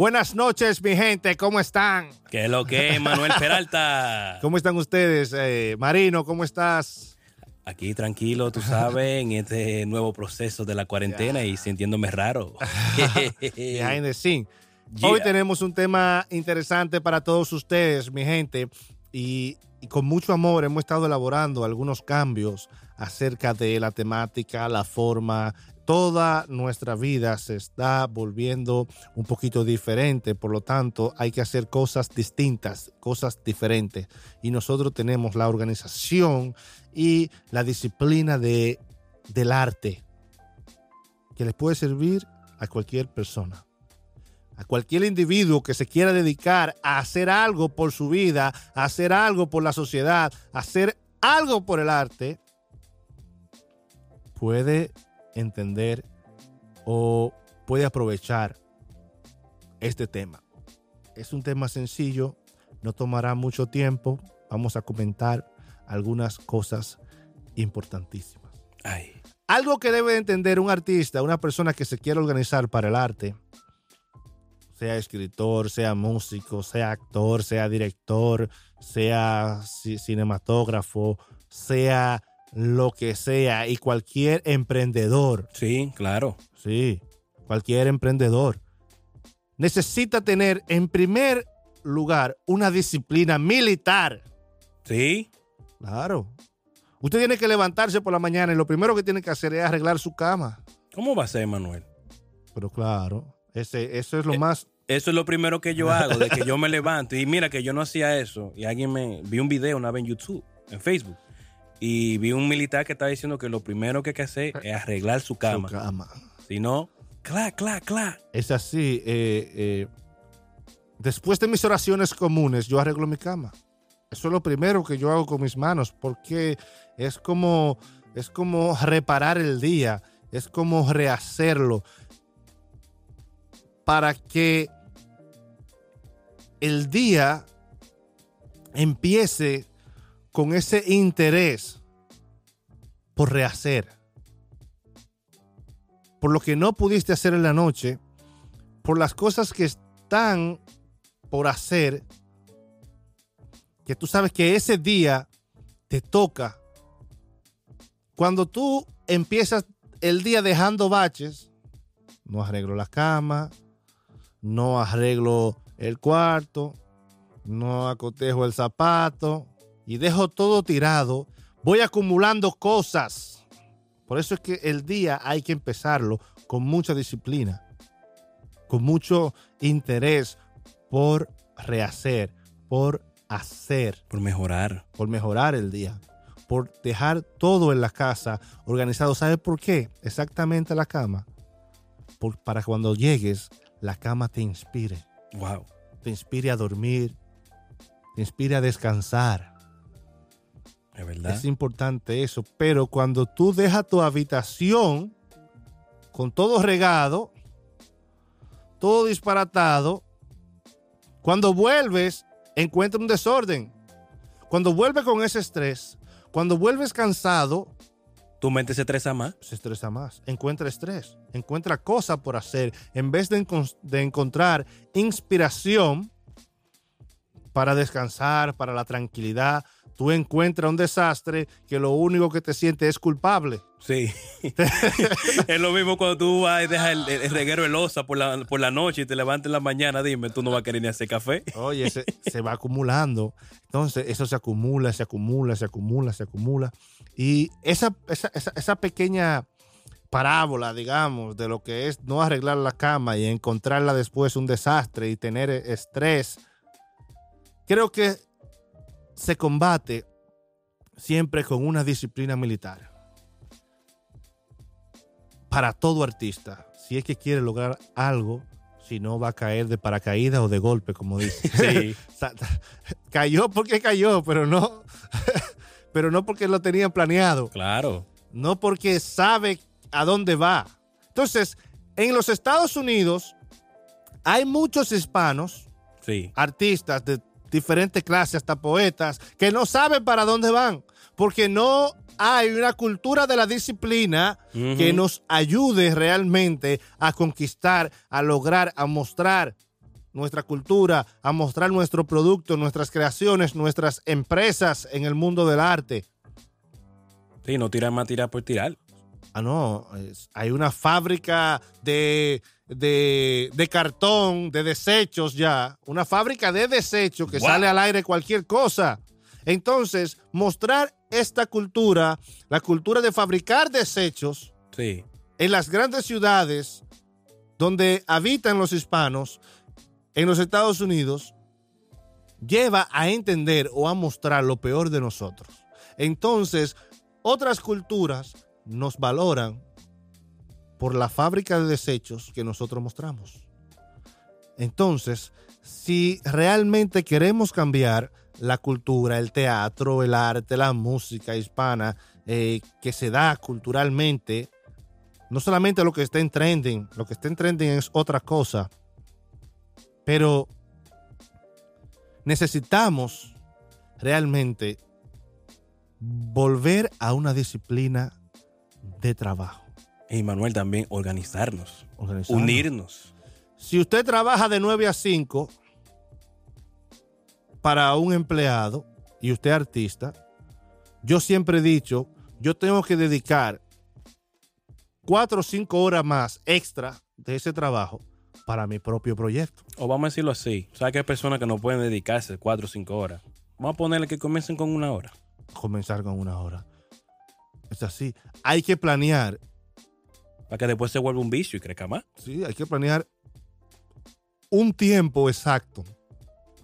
Buenas noches, mi gente, ¿cómo están? ¿Qué es lo que es, Manuel Peralta? ¿Cómo están ustedes? Eh, Marino, ¿cómo estás? Aquí tranquilo, tú sabes, en este nuevo proceso de la cuarentena y sintiéndome raro. Behind the scene. Hoy tenemos un tema interesante para todos ustedes, mi gente, y, con mucho amor hemos estado elaborando algunos cambios acerca de la temática, la forma, toda nuestra vida se está volviendo un poquito diferente, por lo tanto hay que hacer cosas distintas, cosas diferentes. Y nosotros tenemos la organización y la disciplina de, del arte que les puede servir a cualquier persona. A cualquier individuo que se quiera dedicar a hacer algo por su vida, a hacer algo por la sociedad, a hacer algo por el arte, puede entender o puede aprovechar este tema. Es un tema sencillo, no tomará mucho tiempo. Vamos a comentar algunas cosas importantísimas. Algo que debe entender un artista, una persona que se quiere organizar para el arte, sea escritor, sea músico, sea actor, sea director, sea cinematógrafo, sea lo que sea y cualquier emprendedor. Sí, claro. Sí, cualquier emprendedor necesita tener en primer lugar una disciplina militar. Sí. Claro. Usted tiene que levantarse por la mañana y lo primero que tiene que hacer es arreglar su cama. ¿Cómo va a ser, Manuel? Pero claro, ese, eso es lo eh, más... Eso es lo primero que yo hago, de que yo me levanto. Y mira que yo no hacía eso. Y alguien me... Vi un video una vez en YouTube, en Facebook y vi un militar que estaba diciendo que lo primero que hay que hacer es arreglar su cama. Su cama. Si no, cla, cla, cla. Es así. Eh, eh, después de mis oraciones comunes, yo arreglo mi cama. Eso es lo primero que yo hago con mis manos, porque es como, es como reparar el día, es como rehacerlo para que el día empiece con ese interés por rehacer, por lo que no pudiste hacer en la noche, por las cosas que están por hacer, que tú sabes que ese día te toca. Cuando tú empiezas el día dejando baches, no arreglo la cama, no arreglo el cuarto, no acotejo el zapato, y dejo todo tirado, voy acumulando cosas. Por eso es que el día hay que empezarlo con mucha disciplina, con mucho interés por rehacer, por hacer. Por mejorar. Por mejorar el día. Por dejar todo en la casa organizado. ¿Sabes por qué? Exactamente la cama. para cuando llegues, la cama te inspire. Wow. Te inspire a dormir. Te inspire a descansar es importante eso. Pero cuando tú dejas tu habitación con todo regado, todo disparatado, cuando vuelves, encuentras un desorden. Cuando vuelves con ese estrés, cuando vuelves cansado, tu mente se estresa más. Se estresa más. Encuentra estrés, encuentra cosas por hacer. En vez de, de encontrar inspiración para descansar, para la tranquilidad, tú encuentras un desastre que lo único que te sientes es culpable. Sí. es lo mismo cuando tú vas y dejas el, reguero de losa por la, por la noche y te levantas en la mañana, dime, tú no vas a querer ni hacer café. Oye, se, se va acumulando. Entonces, eso se acumula, se acumula, se acumula, se acumula. Y esa, esa, esa, esa pequeña parábola, digamos, de lo que es no arreglar la cama y encontrarla después un desastre y tener estrés, creo que se combate siempre con una disciplina militar. Para todo artista, si es que quiere lograr algo, si no va a caer de paracaídas o de golpe, como dice. Sí. cayó porque cayó, pero no, pero no porque lo tenían planeado. Claro. No porque sabe a dónde va. Entonces, en los Estados Unidos hay muchos hispanos, sí. artistas de diferentes clases, hasta poetas, que no saben para dónde van, porque no hay una cultura de la disciplina que nos ayude realmente a conquistar, a lograr, a mostrar nuestra cultura, a mostrar nuestro producto, nuestras creaciones, nuestras empresas en el mundo del arte. Sí, no tirar más tirar por tirar. Ah, no, hay una fábrica de, de, cartón, de desechos ya, una fábrica de desechos que sale al aire cualquier cosa. Entonces, mostrar esta cultura, la cultura de fabricar desechos sí. en las grandes ciudades donde habitan los hispanos, en los Estados Unidos, lleva a entender o a mostrar lo peor de nosotros. Entonces, otras culturas nos valoran por la fábrica de desechos que nosotros mostramos. Entonces, si realmente queremos cambiar la cultura, el teatro, el arte, la música hispana eh, que se da culturalmente, no solamente lo que está en trending, lo que está en trending es otra cosa, pero necesitamos realmente volver a una disciplina de trabajo. Y Manuel también organizarnos, unirnos. Si usted trabaja de 9 a 5 para un empleado y usted artista, yo siempre he dicho, yo tengo que dedicar 4 o 5 horas más extra de ese trabajo para mi propio proyecto. O vamos a decirlo así, ¿sabes que hay personas que no pueden dedicarse 4 o 5 horas? Vamos a ponerle que comiencen con una hora. Comenzar con una hora. Es así. Hay que planear. Para que después se vuelva un vicio y crezca más. Sí, hay que planear un tiempo exacto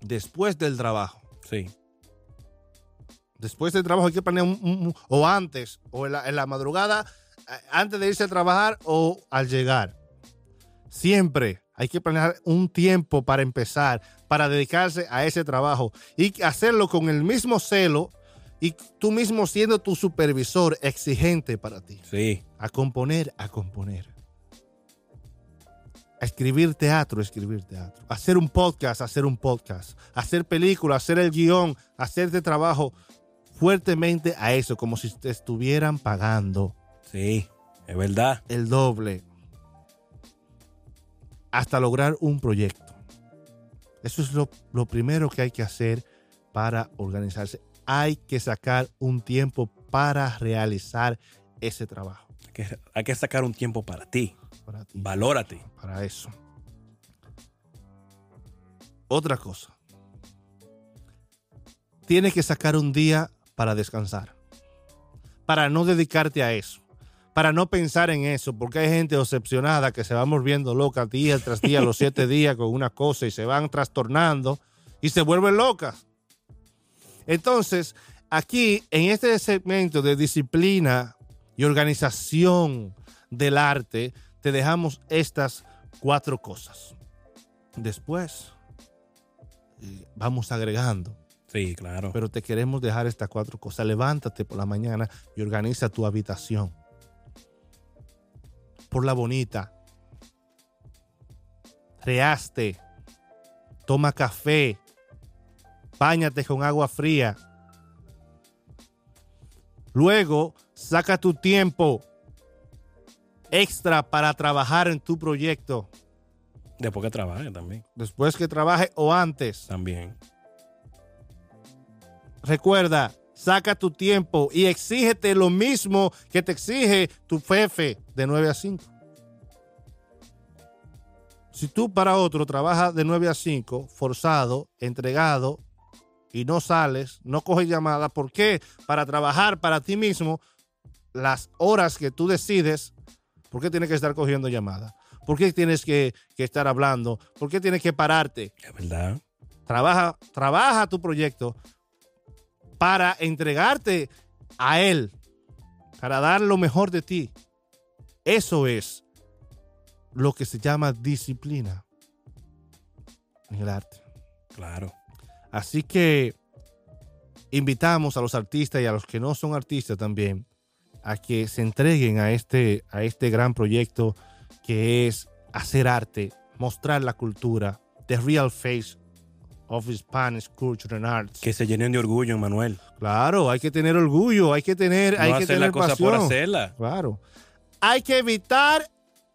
después del trabajo. Sí. Después del trabajo hay que planear un, o antes, o en la, en la madrugada, antes de irse a trabajar o al llegar. Siempre hay que planear un tiempo para empezar, para dedicarse a ese trabajo y hacerlo con el mismo celo y tú mismo siendo tu supervisor exigente para ti. Sí. A componer, a componer. A escribir teatro, escribir teatro. hacer un podcast, hacer un podcast. hacer películas, hacer el guion, hacer de trabajo fuertemente a eso, como si te estuvieran pagando. Sí, es verdad. El doble. Hasta lograr un proyecto. Eso es lo, lo primero que hay que hacer para organizarse hay que sacar un tiempo para realizar ese trabajo. Hay que, sacar un tiempo para ti. Para ti. Valórate. Para eso. Otra cosa. Tienes que sacar un día para descansar. Para no dedicarte a eso. Para no pensar en eso. Porque hay gente decepcionada que se va volviendo loca día tras día, los siete días con una cosa y se van trastornando y se vuelven locas. Entonces, aquí en este segmento de disciplina y organización del arte, te dejamos estas cuatro cosas. Después, eh, vamos agregando. Sí, claro. Pero te queremos dejar estas cuatro cosas. Levántate por la mañana y organiza tu habitación. Por la bonita. Reaste. Toma café. Báñate con agua fría. Luego, saca tu tiempo extra para trabajar en tu proyecto. Después que trabaje también. Después que trabaje o antes. También. Recuerda, saca tu tiempo y exígete lo mismo que te exige tu jefe de 9 a 5. Si tú para otro trabajas de 9 a 5, forzado, entregado, y no sales, no coges llamadas. ¿Por qué? Para trabajar para ti mismo las horas que tú decides, ¿por qué tienes que estar cogiendo llamadas? ¿Por qué tienes que, estar hablando? ¿Por qué tienes que pararte? Es verdad. Trabaja, trabaja tu proyecto para entregarte a él, para dar lo mejor de ti. Eso es lo que se llama disciplina en el arte. Claro. Así que invitamos a los artistas y a los que no son artistas también a que se entreguen a este, a este gran proyecto que es hacer arte, mostrar la cultura, the real face of Spanish culture and arts. Que se llenen de orgullo, Manuel. Claro, hay que tener orgullo, hay que tener, hay que hacer tener la cosa por hacerla. Claro. Hay que evitar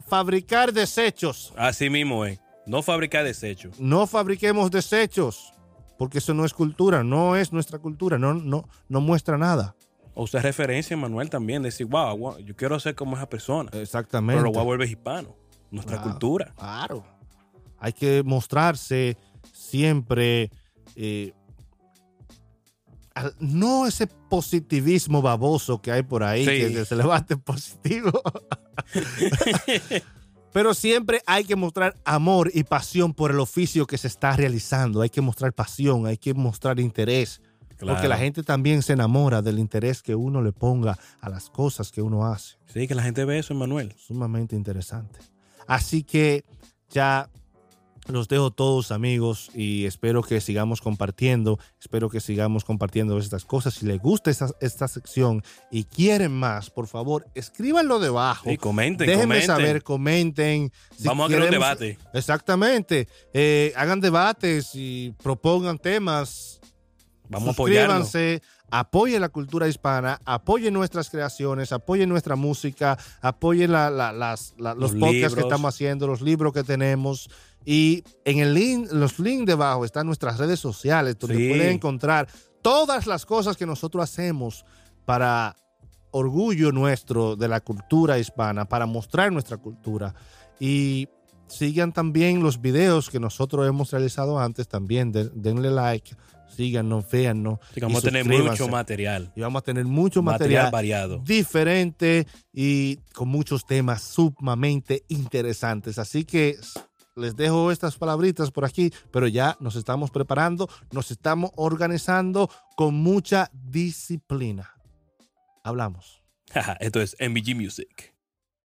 fabricar desechos. Así mismo, eh. No fabricar desechos. No fabriquemos desechos, porque eso no es cultura, no es nuestra cultura, no, no, no muestra nada. O usted referencia, Manuel, también, decir, wow, wow, yo quiero ser como esa persona. Exactamente. Pero lo voy a volver hispano, nuestra Claro, cultura. Claro. Hay que mostrarse siempre. eh, no ese positivismo baboso que hay por ahí, Sí. que se levante positivo. Pero siempre hay que mostrar amor y pasión por el oficio que se está realizando. Hay que mostrar pasión, hay que mostrar interés. Porque la gente también se enamora del interés que uno le ponga a las cosas que uno hace Sí, que la gente ve eso, Manuel. sumamente interesante. Así que ya los dejo todos amigos y espero que sigamos compartiendo, espero que sigamos compartiendo estas cosas. Si les gusta esta, esta sección y quieren más, por favor, escríbanlo debajo. Sí, comenten, Déjenme comenten. saber, comenten. Si Vamos a crear un debate. Exactamente. Eh, hagan debates y propongan temas. Vamos a. Suscríbanse, apoyen la cultura hispana, apoyen nuestras creaciones, apoyen nuestra música, apoyen la- la- las, la- los, Los podcasts que estamos haciendo, los libros que tenemos. Y en el link, los links debajo están nuestras redes sociales, donde Sí. pueden encontrar todas las cosas que nosotros hacemos para orgullo nuestro de la cultura hispana, para mostrar nuestra cultura. Y sigan también los videos que nosotros hemos realizado antes también. Den- denle like, síganos, véannos. Que vamos a tener mucho material. Y vamos a tener mucho Material material, variado. diferente y con muchos temas sumamente interesantes. Así que les dejo estas palabritas por aquí, pero ya nos estamos preparando, nos estamos organizando con mucha disciplina. Hablamos. Esto es MBG Music.